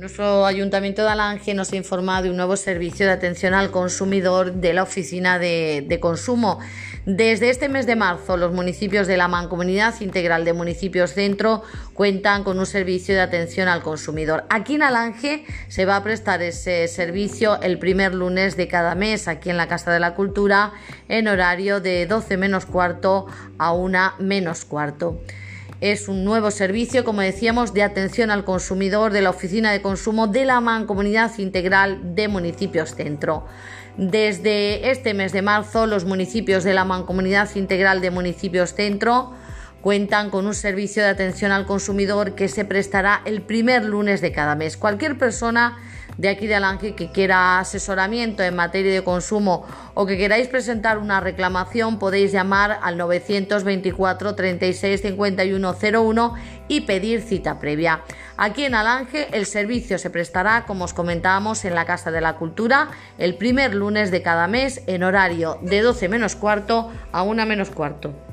Nuestro Ayuntamiento de Alange nos ha informado de un nuevo servicio de atención al consumidor de la Oficina de, de, Consumo. Desde este mes de marzo, los municipios de la Mancomunidad Integral de Municipios Centro cuentan con un servicio de atención al consumidor. Aquí en Alange se va a prestar ese servicio el primer lunes de cada mes, aquí en la Casa de la Cultura, en horario de 12 menos cuarto a 1 menos cuarto. Es un nuevo servicio, como decíamos, de atención al consumidor de la Oficina de Consumo de la Mancomunidad Integral de Municipios Centro. Desde este mes de marzo, los municipios de la Mancomunidad Integral de Municipios Centro cuentan con un servicio de atención al consumidor que se prestará el primer lunes de cada mes. Cualquier persona de aquí de Alange que quiera asesoramiento en materia de consumo o que queráis presentar una reclamación, podéis llamar al 924 36 51 01 y pedir cita previa. Aquí en Alange el servicio se prestará, como os comentábamos, en la Casa de la Cultura el primer lunes de cada mes en horario de 12 menos cuarto a 1 menos cuarto.